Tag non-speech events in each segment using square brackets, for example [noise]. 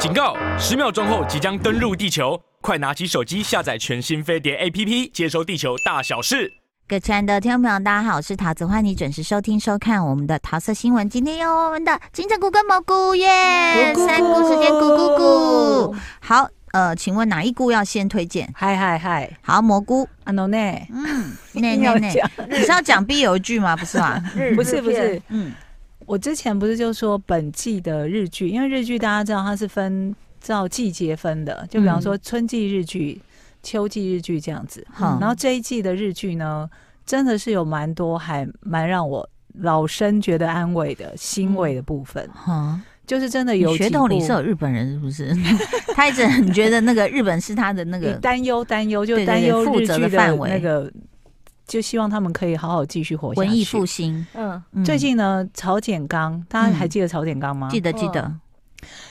警告！十秒钟后即将登陆地球，快拿起手机下载全新飞碟 APP，接收地球大小事。各位亲爱的听众朋友，大家好，我是桃子，欢迎你准时收听收看我们的桃色新闻。今天有我们的金针菇跟蘑菇耶，三菇时间，咕咕咕。好，呃，请问哪一菇要先推荐？嗨嗨嗨，好，蘑菇，啊 no 呢？嗯，那那那，你是要讲必有句吗？不是吗？[laughs] 不是不是，嗯。我之前不是就说本季的日剧，因为日剧大家知道它是分照季节分的，就比方说春季日剧、秋季日剧这样子。嗯、然后这一季的日剧呢，真的是有蛮多还蛮让我老生觉得安慰的欣慰的部分。嗯，就是真的有血统里是有日本人，是不是？[laughs] 他一直很觉得那个日本是他的那个担忧，担忧就担忧负责的范围那个。就希望他们可以好好继续活下去。文艺复兴，嗯，最近呢，曹简刚，大家还记得曹简刚吗？记得记得。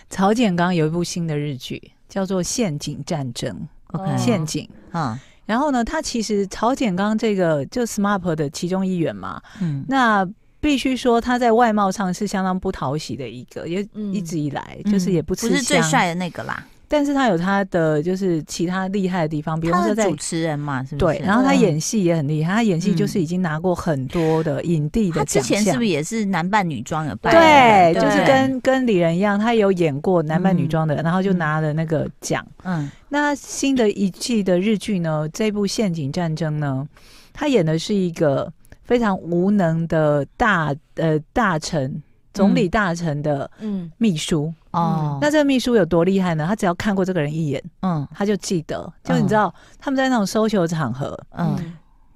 曹简刚有一部新的日剧，叫做《陷阱战争》。OK，陷阱。嗯，然后呢，他其实曹简刚这个就 SMAP 的其中一员嘛。嗯，那必须说他在外貌上是相当不讨喜的一个，也一直以来就是也不不是最帅的那个啦。但是他有他的就是其他厉害的地方，比如说在主持人嘛，是不是？对，然后他演戏也很厉害，他演戏就是已经拿过很多的影帝的奖项。之前是不是也是男扮女装有扮？对，就是跟跟李仁一样，他有演过男扮女装的，然后就拿了那个奖。嗯，那新的一季的日剧呢？这部《陷阱战争》呢，他演的是一个非常无能的大呃大臣。总理大臣的嗯秘书哦，那这个秘书有多厉害呢？他只要看过这个人一眼，嗯，他就记得。就你知道，他们在那种 social 场合，嗯，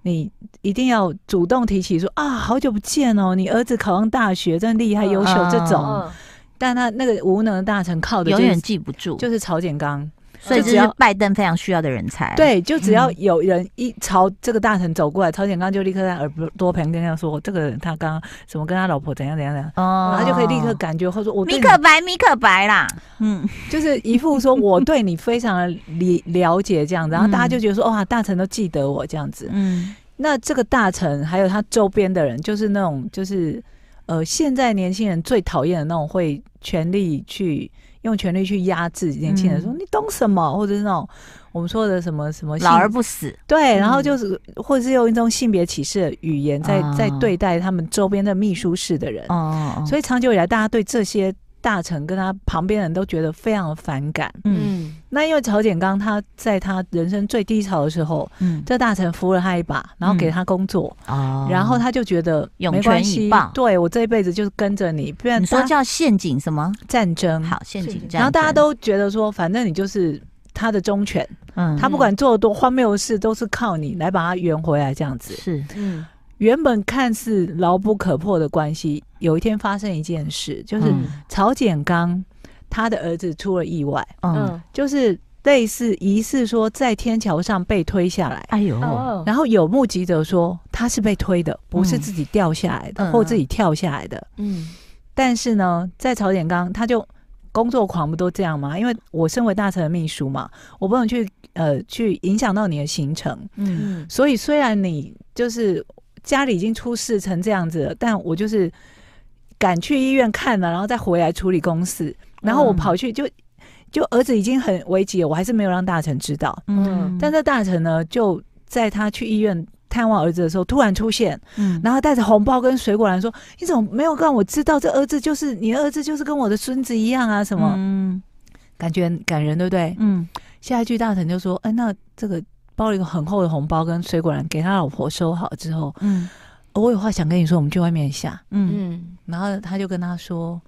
你一定要主动提起说啊，好久不见哦，你儿子考上大学，真厉害优秀这种。但他那个无能的大臣靠的永远记不住，就是曹简刚。所以这是拜登非常需要的人才。对，就只要有人一朝这个大臣走过来，朝鲜刚就立刻在耳朵旁边跟他说：“这个人他刚刚什么跟他老婆怎样怎样怎样。”哦，他就可以立刻感觉或者说我米可白米可白啦，嗯，[laughs] 就是一副说我对你非常的了了解这样子，然后大家就觉得说哇，大臣都记得我这样子。嗯，那这个大臣还有他周边的人，就是那种就是呃，现在年轻人最讨厌的那种会全力去。用权力去压制年轻人，说你懂什么，或者是那种我们说的什么什么老而不死，对，然后就是或者是用一种性别歧视的语言在在对待他们周边的秘书室的人，所以长久以来，大家对这些。大臣跟他旁边人都觉得非常的反感。嗯，那因为曹简刚他在他人生最低潮的时候，嗯，这大臣扶了他一把，然后给他工作，哦，然后他就觉得没关系，对我这一辈子就是跟着你。不然你说叫陷阱什么战争？好，陷阱战争。然后大家都觉得说，反正你就是他的忠犬，嗯，他不管做多荒谬的事，都是靠你来把他圆回来，这样子是，嗯。原本看似牢不可破的关系，有一天发生一件事，就是曹简刚他的儿子出了意外，嗯，就是类似疑似说在天桥上被推下来，哎呦，然后有目击者说他是被推的，不是自己掉下来的，或自己跳下来的，嗯，但是呢，在曹简刚他就工作狂不都这样吗？因为我身为大臣的秘书嘛，我不能去呃去影响到你的行程，嗯，所以虽然你就是。家里已经出事成这样子了，但我就是赶去医院看了，然后再回来处理公事。然后我跑去就就儿子已经很危急了，我还是没有让大臣知道。嗯，但这大臣呢，就在他去医院探望儿子的时候，突然出现，嗯，然后带着红包跟水果来说：“你怎么没有让我知道？这儿子就是你儿子，就是跟我的孙子一样啊？什么？嗯，感觉感人，对不对？嗯。下一句大臣就说：‘哎，那这个。’包了一个很厚的红包跟水果篮给他老婆收好之后，嗯，我有话想跟你说，我们去外面一下，嗯，然后他就跟他说，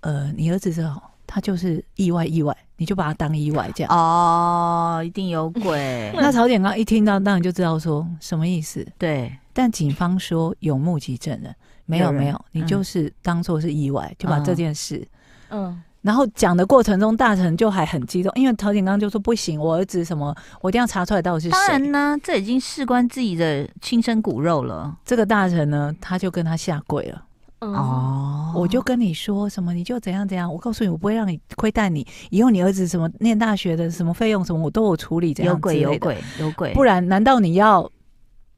呃，你儿子这他就是意外意外，你就把他当意外这样。哦，一定有鬼。[laughs] 那曹简刚一听到，当然就知道说什么意思。对，但警方说有目击证人，没有没有，你就是当做是意外，嗯、就把这件事，嗯。然后讲的过程中，大臣就还很激动，因为曹景刚就说不行，我儿子什么，我一定要查出来到底是谁。当然呢，这已经事关自己的亲生骨肉了。这个大臣呢，他就跟他下跪了。哦，我就跟你说什么，你就怎样怎样。我告诉你，我不会让你亏待你。以后你儿子什么念大学的什么费用什么，我都有处理。这样有鬼有鬼有鬼，不然难道你要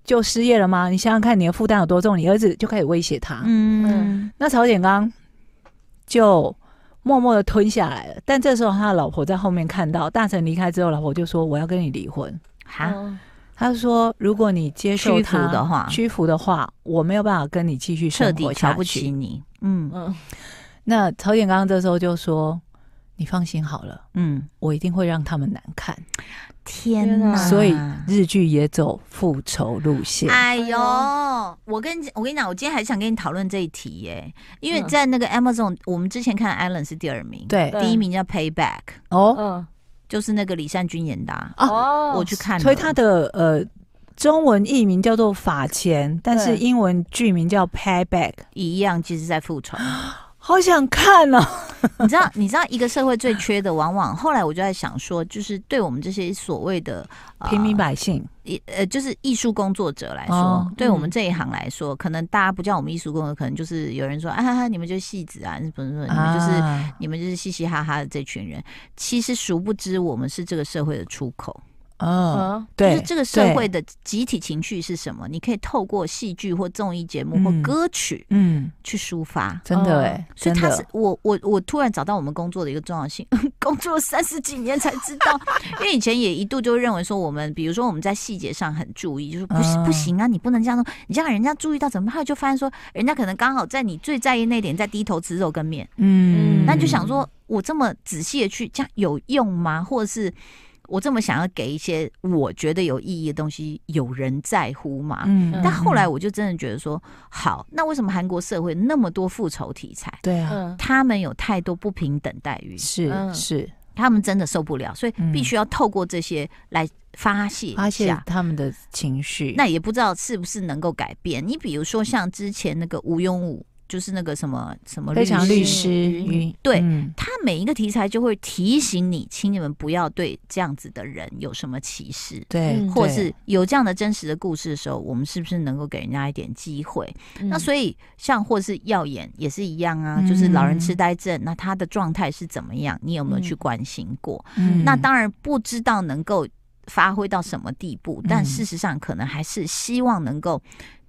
就失业了吗？你想想看，你的负担有多重，你儿子就开始威胁他。嗯，那曹简刚就。默默的吞下来了。但这时候他的老婆在后面看到大臣离开之后，老婆就说：“我要跟你离婚。”哈，他说：“如果你接受屈服的话，屈服的话，我没有办法跟你继续彻底瞧不起你。”嗯嗯。那曹景刚这时候就说：“你放心好了，嗯，我一定会让他们难看。”天哪！所以日剧也走复仇路线。哎呦，我跟我跟你讲，我今天还想跟你讨论这一题耶，因为在那个 Amazon，我们之前看 Island 是第二名，对，第一名叫 Payback。哦，就是那个李善均演的。哦，我去看，所以他的呃中文译名叫做法钱，但是英文剧名叫 Payback，一样，其实在复仇。[gasps] 好想看哦！[laughs] 你知道，你知道一个社会最缺的，往往后来我就在想说，就是对我们这些所谓的、呃、平民百姓，呃，就是艺术工作者来说，哦、对我们这一行来说，嗯、可能大家不叫我们艺术工作者，可能就是有人说啊哈哈，你们就是戏子啊，不是说你们就是、啊、你们就是嘻嘻哈哈的这群人，其实殊不知我们是这个社会的出口。嗯，对，就是这个社会的集体情绪是什么？你可以透过戏剧或综艺节目或歌曲，嗯，去抒发。真的哎，所以他是我我我突然找到我们工作的一个重要性，[laughs] 工作三十几年才知道，因为以前也一度就认为说我们，比如说我们在细节上很注意，就是不不行啊，你不能这样说，你这样人家注意到怎么办？后来就发现说，人家可能刚好在你最在意那点在低头吃肉跟面，嗯，那就想说我这么仔细的去这样有用吗？或者是？我这么想要给一些我觉得有意义的东西，有人在乎吗？嗯，但后来我就真的觉得说，好，那为什么韩国社会那么多复仇题材？对啊，他们有太多不平等待遇，是是，他们真的受不了，所以必须要透过这些来发泄发泄他们的情绪。那也不知道是不是能够改变。你比如说像之前那个吴庸武。就是那个什么什么非常律师，对、嗯、他每一个题材就会提醒你，请你们不要对这样子的人有什么歧视，对，或者是有这样的真实的故事的时候，我们是不是能够给人家一点机会？嗯、那所以像或是耀眼也是一样啊，就是老人痴呆症，那他的状态是怎么样？你有没有去关心过？嗯、那当然不知道能够。发挥到什么地步？但事实上，可能还是希望能够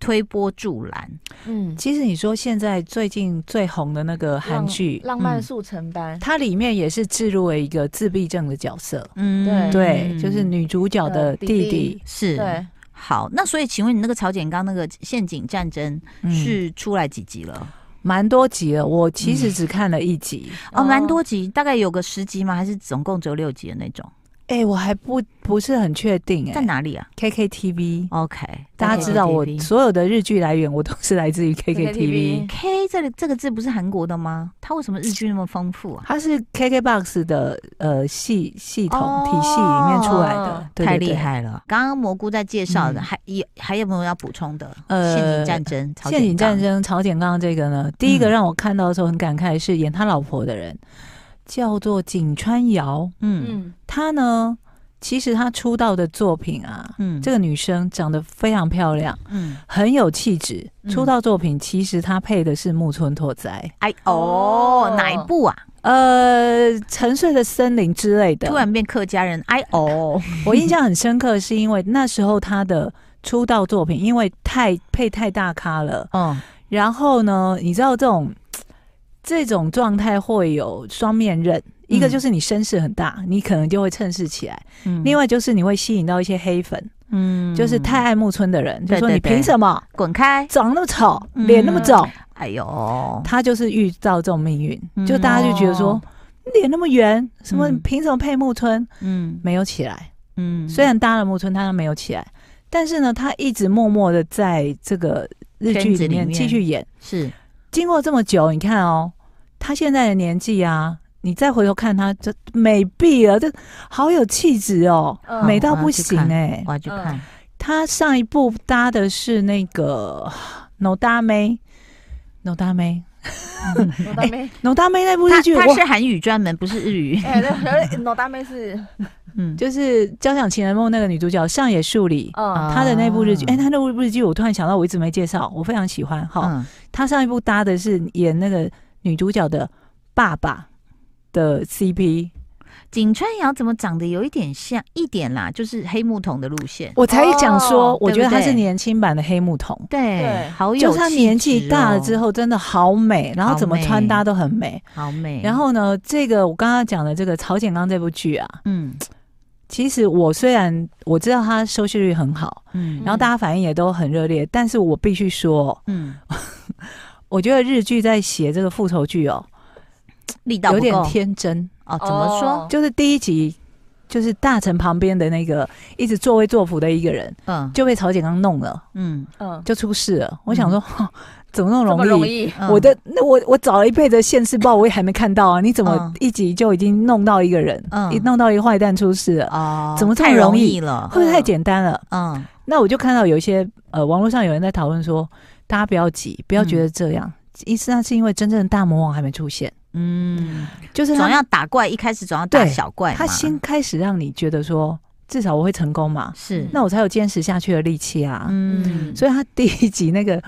推波助澜。嗯，其实你说现在最近最红的那个韩剧《浪漫速成班》，它里面也是置入了一个自闭症的角色。嗯，对，就是女主角的弟弟是。对，好，那所以请问你那个曹简刚那个陷阱战争是出来几集了？蛮多集了，我其实只看了一集。哦，蛮多集，大概有个十集吗？还是总共只有六集的那种？哎、欸，我还不不是很确定哎、欸，在哪里啊？KKTV，OK，Okay, 大家知道我所有的日剧来源，我都是来自于 KKTV。K 这个这个字不是韩国的吗？它为什么日剧那么丰富啊？它是 KKBOX 的呃系系统体系里面出来的，太厉害了。刚刚蘑菇在介绍的，嗯、还有还有没有要补充的？呃，陷阱战争，陷阱战争，曹简刚刚这个呢，第一个让我看到的时候很感慨，是演他老婆的人。叫做井川遥，嗯，她呢，其实她出道的作品啊，嗯，这个女生长得非常漂亮，嗯，很有气质。出道作品其实她配的是木村拓哉，哎哦，哪一部啊？呃，沉睡的森林之类的。突然变客家人，哎哦，[laughs] 我印象很深刻，是因为那时候她的出道作品，因为太配太大咖了，嗯，然后呢，你知道这种。这种状态会有双面刃，一个就是你声势很大，嗯、你可能就会趁势起来；嗯、另外就是你会吸引到一些黑粉，嗯，就是太爱木村的人，就说你凭什么滚开，长那么丑，脸、嗯、那么肿，哎呦，他就是遇到这种命运，嗯、就大家就觉得说脸、嗯、那么圆，什么凭什么配木村？嗯，没有起来，嗯，虽然搭了木村，他没有起来，但是呢，他一直默默的在这个日剧里面。继续演，是。经过这么久，你看哦，他现在的年纪啊，你再回头看他，这美毙了，这好有气质哦，嗯、美到不行哎！我要去看，他上一部搭的是那个《No 大妹》，[laughs]《No 大妹》，《No 大妹》那部日剧，它是韩语专门，不是日语。[laughs] 哎，《No 大妹》是。[laughs] 嗯，就是《交响情人梦》那个女主角上野树里，嗯，她的那部日剧，哎、欸，她那部日剧我突然想到，我一直没介绍，我非常喜欢。好，嗯、她上一部搭的是演那个女主角的爸爸的 CP，井川遥怎么长得有一点像一点啦，就是黑木瞳的路线。我才讲说，哦、我觉得他是年轻版的黑木瞳。对，对？好有、哦，就他年纪大了之后，真的好美，然后怎么穿搭都很美，好美。然后呢，这个我刚刚讲的这个曹简刚这部剧啊，嗯，其实我虽然我知道他收视率很好，嗯，然后大家反应也都很热烈，但是我必须说，嗯，我觉得日剧在写这个复仇剧哦。[tsk] 力道有点天真哦，怎么说？就是第一集，就是大臣旁边的那个一直作威作福的一个人，嗯，就被曹景刚弄了，嗯嗯，就出事了。我想说，怎么那么容易？容易？我的那我我找了一辈子现世报，我也还没看到啊！你怎么一集就已经弄到一个人，一弄到一个坏蛋出事了？哦，怎么这么容易了？会不会太简单了？嗯，那我就看到有一些呃，网络上有人在讨论说，大家不要急，不要觉得这样，意思那是因为真正的大魔王还没出现。嗯，就是总要打怪，一开始总要打小怪。他先开始让你觉得说，至少我会成功嘛，是，那我才有坚持下去的力气啊。嗯，所以他第一集那个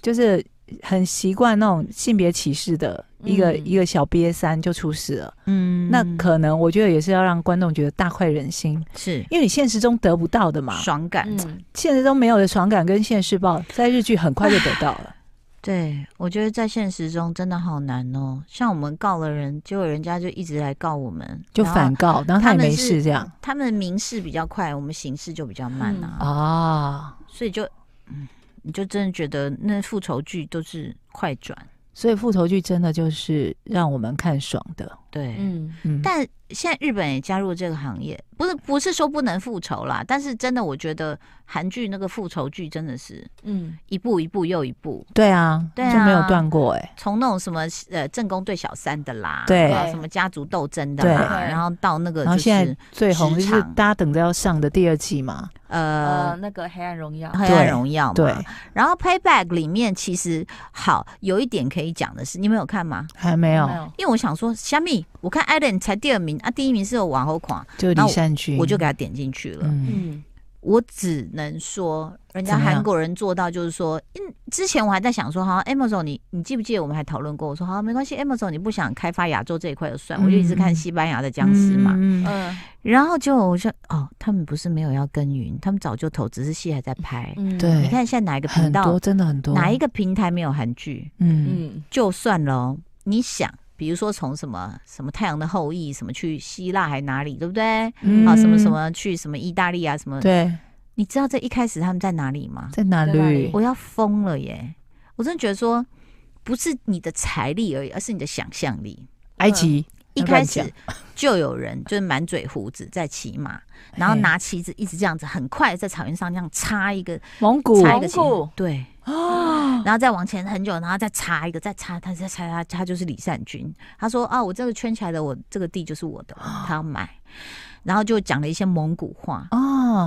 就是很习惯那种性别歧视的一个、嗯、一个小瘪三就出事了。嗯，那可能我觉得也是要让观众觉得大快人心，是。因为你现实中得不到的嘛，爽感，嗯、现实中没有的爽感跟现世报，在日剧很快就得到了。[sighs] 对，我觉得在现实中真的好难哦。像我们告了人，结果人家就一直来告我们，就反告，然后他也没事这样。他们民事比较快，我们刑事就比较慢啊。啊、嗯，哦、所以就，嗯，你就真的觉得那复仇剧都是快转，所以复仇剧真的就是让我们看爽的。对，嗯。嗯。但现在日本也加入这个行业，不是不是说不能复仇啦，但是真的我觉得。韩剧那个复仇剧真的是，嗯，一步一步又一步，对啊，对啊，就没有断过哎。从那种什么呃正宫对小三的啦，对，什么家族斗争的啦，然后到那个，然后现在最红就是大家等着要上的第二季嘛，呃，那个黑暗荣耀，黑暗荣耀嘛，对。然后 Payback 里面其实好有一点可以讲的是，你们有看吗？还没有，因为我想说，虾米，我看 Ellen 才第二名啊，第一名是有往后狂，就李善均，我就给他点进去了，嗯。我只能说，人家韩国人做到，就是说，嗯，之前我还在想说，哈，Amazon，你你记不记得我们还讨论过？我说，好，没关系，Amazon，你不想开发亚洲这一块就算，我就一直看西班牙的僵尸嘛，嗯，然后就我说，哦，他们不是没有要耕耘，他们早就投，只是戏还在拍，对，你看现在哪一个频道真的很多，哪一个平台没有韩剧？嗯，就算了，你想。比如说从什么什么太阳的后裔，什么去希腊还哪里，对不对？嗯、啊，什么什么去什么意大利啊，什么？对，你知道这一开始他们在哪里吗？在哪里？我要疯了耶！我真的觉得说，不是你的财力而已，而是你的想象力。埃及一开始就有人就是满嘴胡子在骑马，然后拿旗子一直这样子，很快在草原上这样插一个蒙古，插一个旗，对。哦，然后再往前很久，然后再查一个，再查，他再查他，他就是李善君。他说啊，我这个圈起来的，我这个地就是我的，他要买。然后就讲了一些蒙古话哦，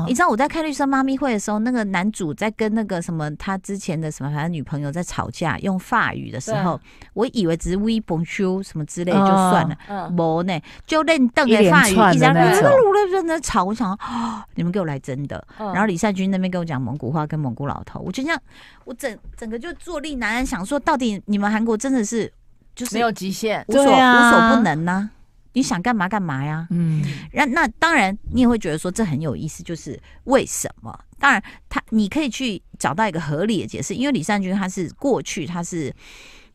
你知道我在看《绿色妈咪会》的时候，那个男主在跟那个什么他之前的什么反正女朋友在吵架，用法语的时候，我以为只是 we bonjour 什么之类就算了，没呢，就认瞪的法语，一直在那在吵。我想啊，[gasps] 你们给我来真的。然后李善均那边跟我讲蒙古话跟蒙古老头，我就这样，我整整个就坐立难安，想说到底你们韩国真的是就是没有极限，无所无所不能呢？你想干嘛干嘛呀？嗯，那那当然，你也会觉得说这很有意思，就是为什么？当然，他你可以去找到一个合理的解释，因为李善均他是过去他是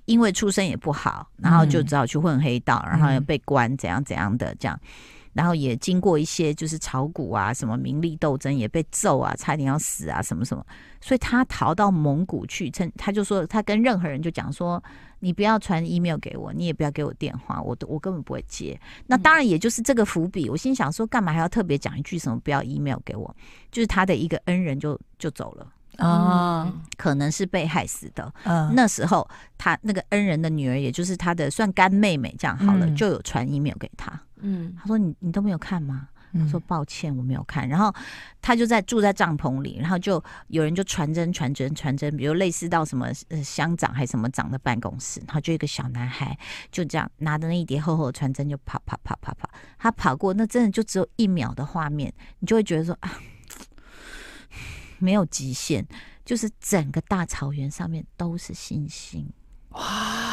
因为出身也不好，然后就只好去混黑道，然后又被关怎样怎样的这样，然后也经过一些就是炒股啊，什么名利斗争，也被揍啊，差点要死啊，什么什么，所以他逃到蒙古去，趁他就说他跟任何人就讲说。你不要传 email 给我，你也不要给我电话，我都我根本不会接。那当然，也就是这个伏笔。我心想说，干嘛还要特别讲一句什么不要 email 给我？就是他的一个恩人就就走了啊，嗯、可能是被害死的。嗯，那时候他那个恩人的女儿，也就是他的算干妹妹，这样好了，嗯、就有传 email 给他。嗯，他说你你都没有看吗？他说抱歉，我没有看。然后他就在住在帐篷里，然后就有人就传真、传真、传真，比如类似到什么呃乡长还是什么长的办公室，然后就一个小男孩就这样拿着那一叠厚厚的传真就跑跑跑跑跑，他跑过那真的就只有一秒的画面，你就会觉得说啊，没有极限，就是整个大草原上面都是星星哇。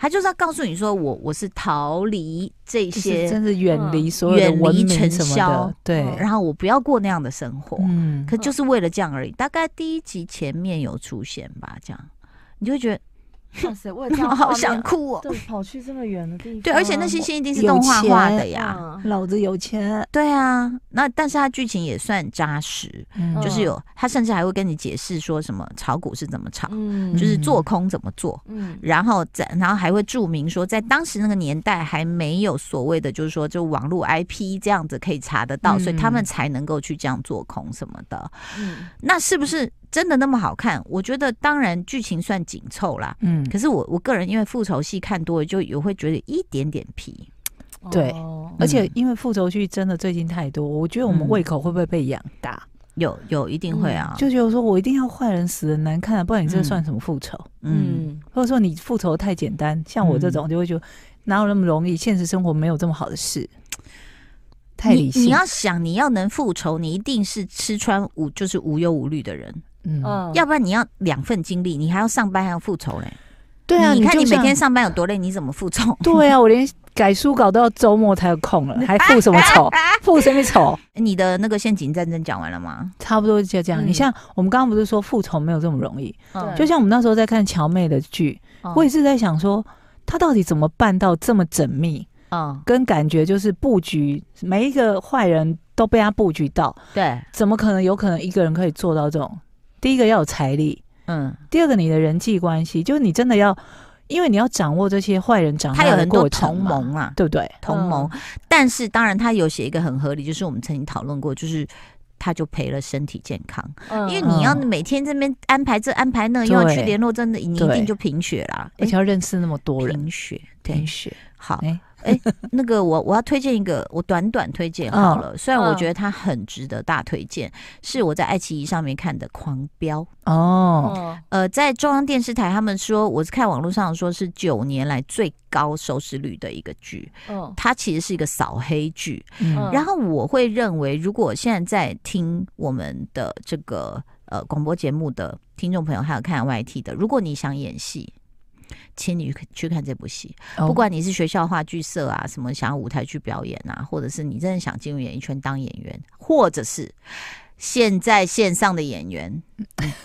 他就是要告诉你说我我是逃离这些，真是远离所有的文明什么的，对，然后我不要过那样的生活，嗯，可就是为了这样而已。大概第一集前面有出现吧，这样你就会觉得。哇塞！我也 [laughs] 这样好想哭哦。对，跑去这么远的地方。对，而且那些线一定是动画画的呀。老子有钱。对啊，那但是他剧情也算扎实，嗯就是有他甚至还会跟你解释说什么炒股是怎么炒，就是做空怎么做。嗯。然后在然后还会注明说，在当时那个年代还没有所谓的，就是说就网络 IP 这样子可以查得到，所以他们才能够去这样做空什么的。嗯。那是不是？真的那么好看？我觉得当然剧情算紧凑啦，嗯，可是我我个人因为复仇戏看多了，就也会觉得一点点皮。对，哦、而且因为复仇剧真的最近太多，我觉得我们胃口会不会被养大？嗯、有有一定会啊，就觉得说我一定要坏人死的难看，不然你这算什么复仇？嗯，嗯或者说你复仇太简单，像我这种就会觉得哪有那么容易？现实生活没有这么好的事。太理性，你，你要想你要能复仇，你一定是吃穿无就是无忧无虑的人。嗯，要不然你要两份精力，你还要上班还要复仇嘞。对啊，你看你每天上班有多累，你怎么复仇？对啊，[laughs] 我连改书稿都要周末才有空了，[laughs] 还复什么仇？[laughs] 复什么仇？你的那个陷阱战争讲完了吗？差不多就这样。你像我们刚刚不是说复仇没有这么容易？就像我们那时候在看乔妹的剧，我也是在想说，她到底怎么办到这么缜密？嗯，跟感觉就是布局每一个坏人都被他布局到。对，怎么可能有可能一个人可以做到这种？第一个要有财力，嗯，第二个你的人际关系，就是你真的要，因为你要掌握这些坏人掌握的过程，同盟啊，对不对？同盟，嗯、但是当然他有写一个很合理，就是我们曾经讨论过，就是他就赔了身体健康，嗯、因为你要每天这边安排这安排那，又要去联络，真的你一定就贫血啦，而且要认识那么多人，贫血，贫血，好。欸哎，那个我我要推荐一个，我短短推荐好了。虽然我觉得它很值得大推荐，是我在爱奇艺上面看的《狂飙》哦。呃，在中央电视台，他们说我是看网络上说是九年来最高收视率的一个剧。嗯，它其实是一个扫黑剧。嗯，然后我会认为，如果现在在听我们的这个呃广播节目的听众朋友，还有看 YT 的，如果你想演戏。请你去看这部戏，不管你是学校话剧社啊，什么想要舞台剧表演啊，或者是你真的想进入演艺圈当演员，或者是现在线上的演员，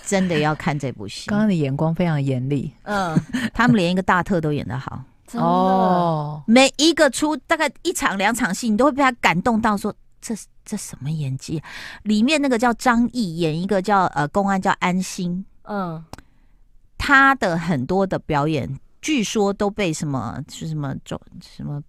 真的要看这部戏。刚刚的眼光非常严厉，嗯，他们连一个大特都演得好。哦，每一个出大概一场两场戏，你都会被他感动到说，说这这什么演技？里面那个叫张译演一个叫呃公安叫安心，嗯。他的很多的表演，据说都被什么是什么中什么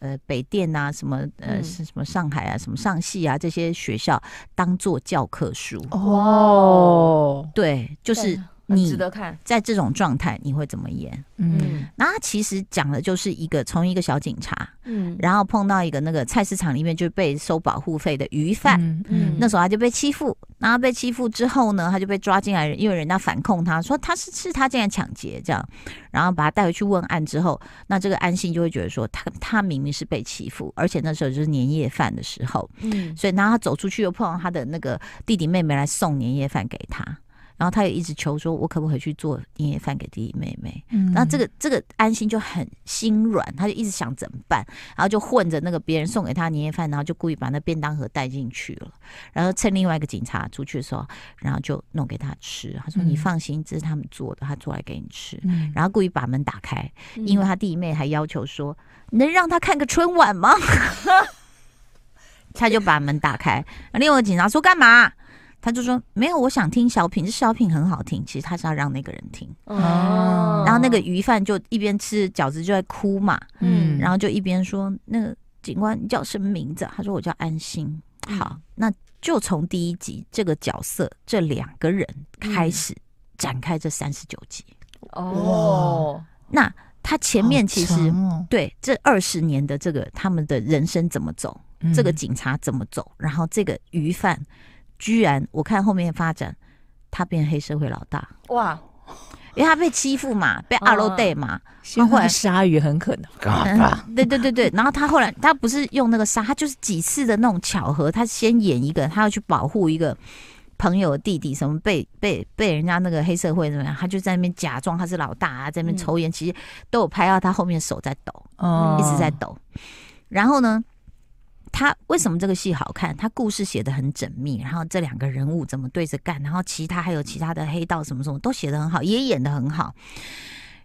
呃北电啊，什么呃是什么上海啊，什么上戏啊这些学校当做教科书。哦，对，就是。你值得看，在这种状态你会怎么演？嗯，那他其实讲的就是一个从一个小警察，嗯，然后碰到一个那个菜市场里面就被收保护费的鱼贩，嗯，嗯，那时候他就被欺负，然后被欺负之后呢，他就被抓进来，因为人家反控他说他是是他进来抢劫这样，然后把他带回去问案之后，那这个安心就会觉得说他他明明是被欺负，而且那时候就是年夜饭的时候，嗯，所以然后他走出去又碰到他的那个弟弟妹妹来送年夜饭给他。然后他也一直求说：“我可不可以去做年夜饭给弟弟妹妹？”嗯，然后这个这个安心就很心软，他就一直想怎么办，然后就混着那个别人送给他年夜饭，然后就故意把那便当盒带进去了，然后趁另外一个警察出去的时候，然后就弄给他吃。他说：“你放心，这是他们做的，他做来给你吃。”嗯，然后故意把门打开，因为他弟弟妹还要求说：“能让他看个春晚吗？” [laughs] 他就把门打开，另外一个警察说：“干嘛？”他就说没有，我想听小品，这小品很好听。其实他是要让那个人听哦。然后那个鱼贩就一边吃饺子就在哭嘛，嗯，然后就一边说：“那个警官你叫什么名字？”他说：“我叫安心。”好，那就从第一集这个角色这两个人开始展开这三十九集哦。那他前面其实对这二十年的这个他们的人生怎么走，这个警察怎么走，然后这个鱼贩。居然，我看后面发展，他变黑社会老大。哇！因为他被欺负嘛，被阿罗带嘛，然后后来鲨鱼？很可能，嗯，[laughs] 对对对对。然后他后来，他不是用那个鲨，他就是几次的那种巧合，他先演一个，他要去保护一个朋友的弟弟什么被被被人家那个黑社会怎么样，他就在那边假装他是老大啊，在那边抽烟，其实都有拍到他后面手在抖，哦，一直在抖。然后呢，他为什么这个戏好看？他故事写的很缜密，然后这两个人物怎么对着干，然后其他还有其他的黑道什么什么都写的很好，也演的很好。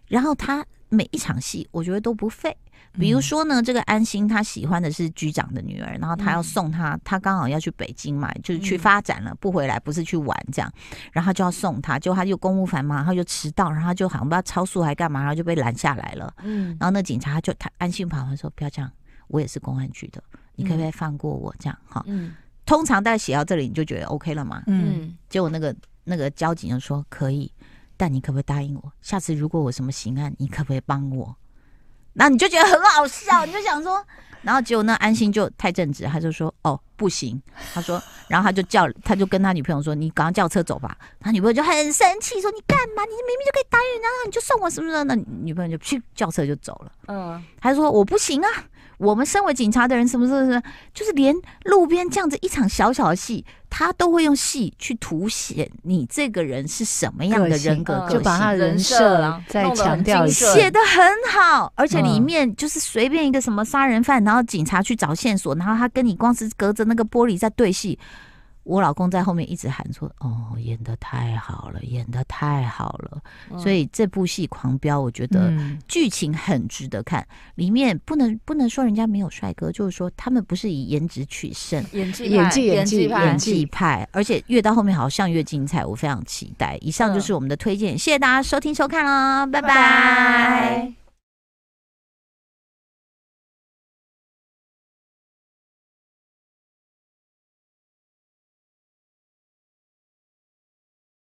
然后他每一场戏，我觉得都不废。比如说呢，这个安心他喜欢的是局长的女儿，然后他要送她，他刚好要去北京嘛，就是去发展了，不回来，不是去玩这样，然后就要送他，就他就公务繁忙，然后就迟到，然后就好像不知道超速还干嘛，然后就被拦下来了。嗯，然后那警察就他安心跑他说：“不要这样，我也是公安局的，你可不可以放过我？这样哈。”嗯，通常大概写到这里，你就觉得 OK 了嘛。嗯，结果那个那个交警就说：“可以，但你可不可以答应我，下次如果我什么刑案，你可不可以帮我？”那你就觉得很好笑，你就想说，然后结果那安心就太正直，他就说哦不行，他说，然后他就叫，他就跟他女朋友说，你赶快叫车走吧。他女朋友就很生气，说你干嘛？你明明就可以答应人家，你就送我什么什么？那女朋友就去叫车就走了。嗯，他就说我不行啊。我们身为警察的人，什么什么，就是连路边这样子一场小小的戏，他都会用戏去凸显你这个人是什么样的人格，就把他人设再强调一下，写的很好，而且里面就是随便一个什么杀人犯，然后警察去找线索，然后他跟你光是隔着那个玻璃在对戏。我老公在后面一直喊说：“哦，演的太好了，演的太好了。”所以这部戏《狂飙》，我觉得剧情很值得看。里面不能不能说人家没有帅哥，就是说他们不是以颜值取胜，演技演技演技演技派，而且越到后面好像越精彩，我非常期待。以上就是我们的推荐，谢谢大家收听收看啦，拜拜。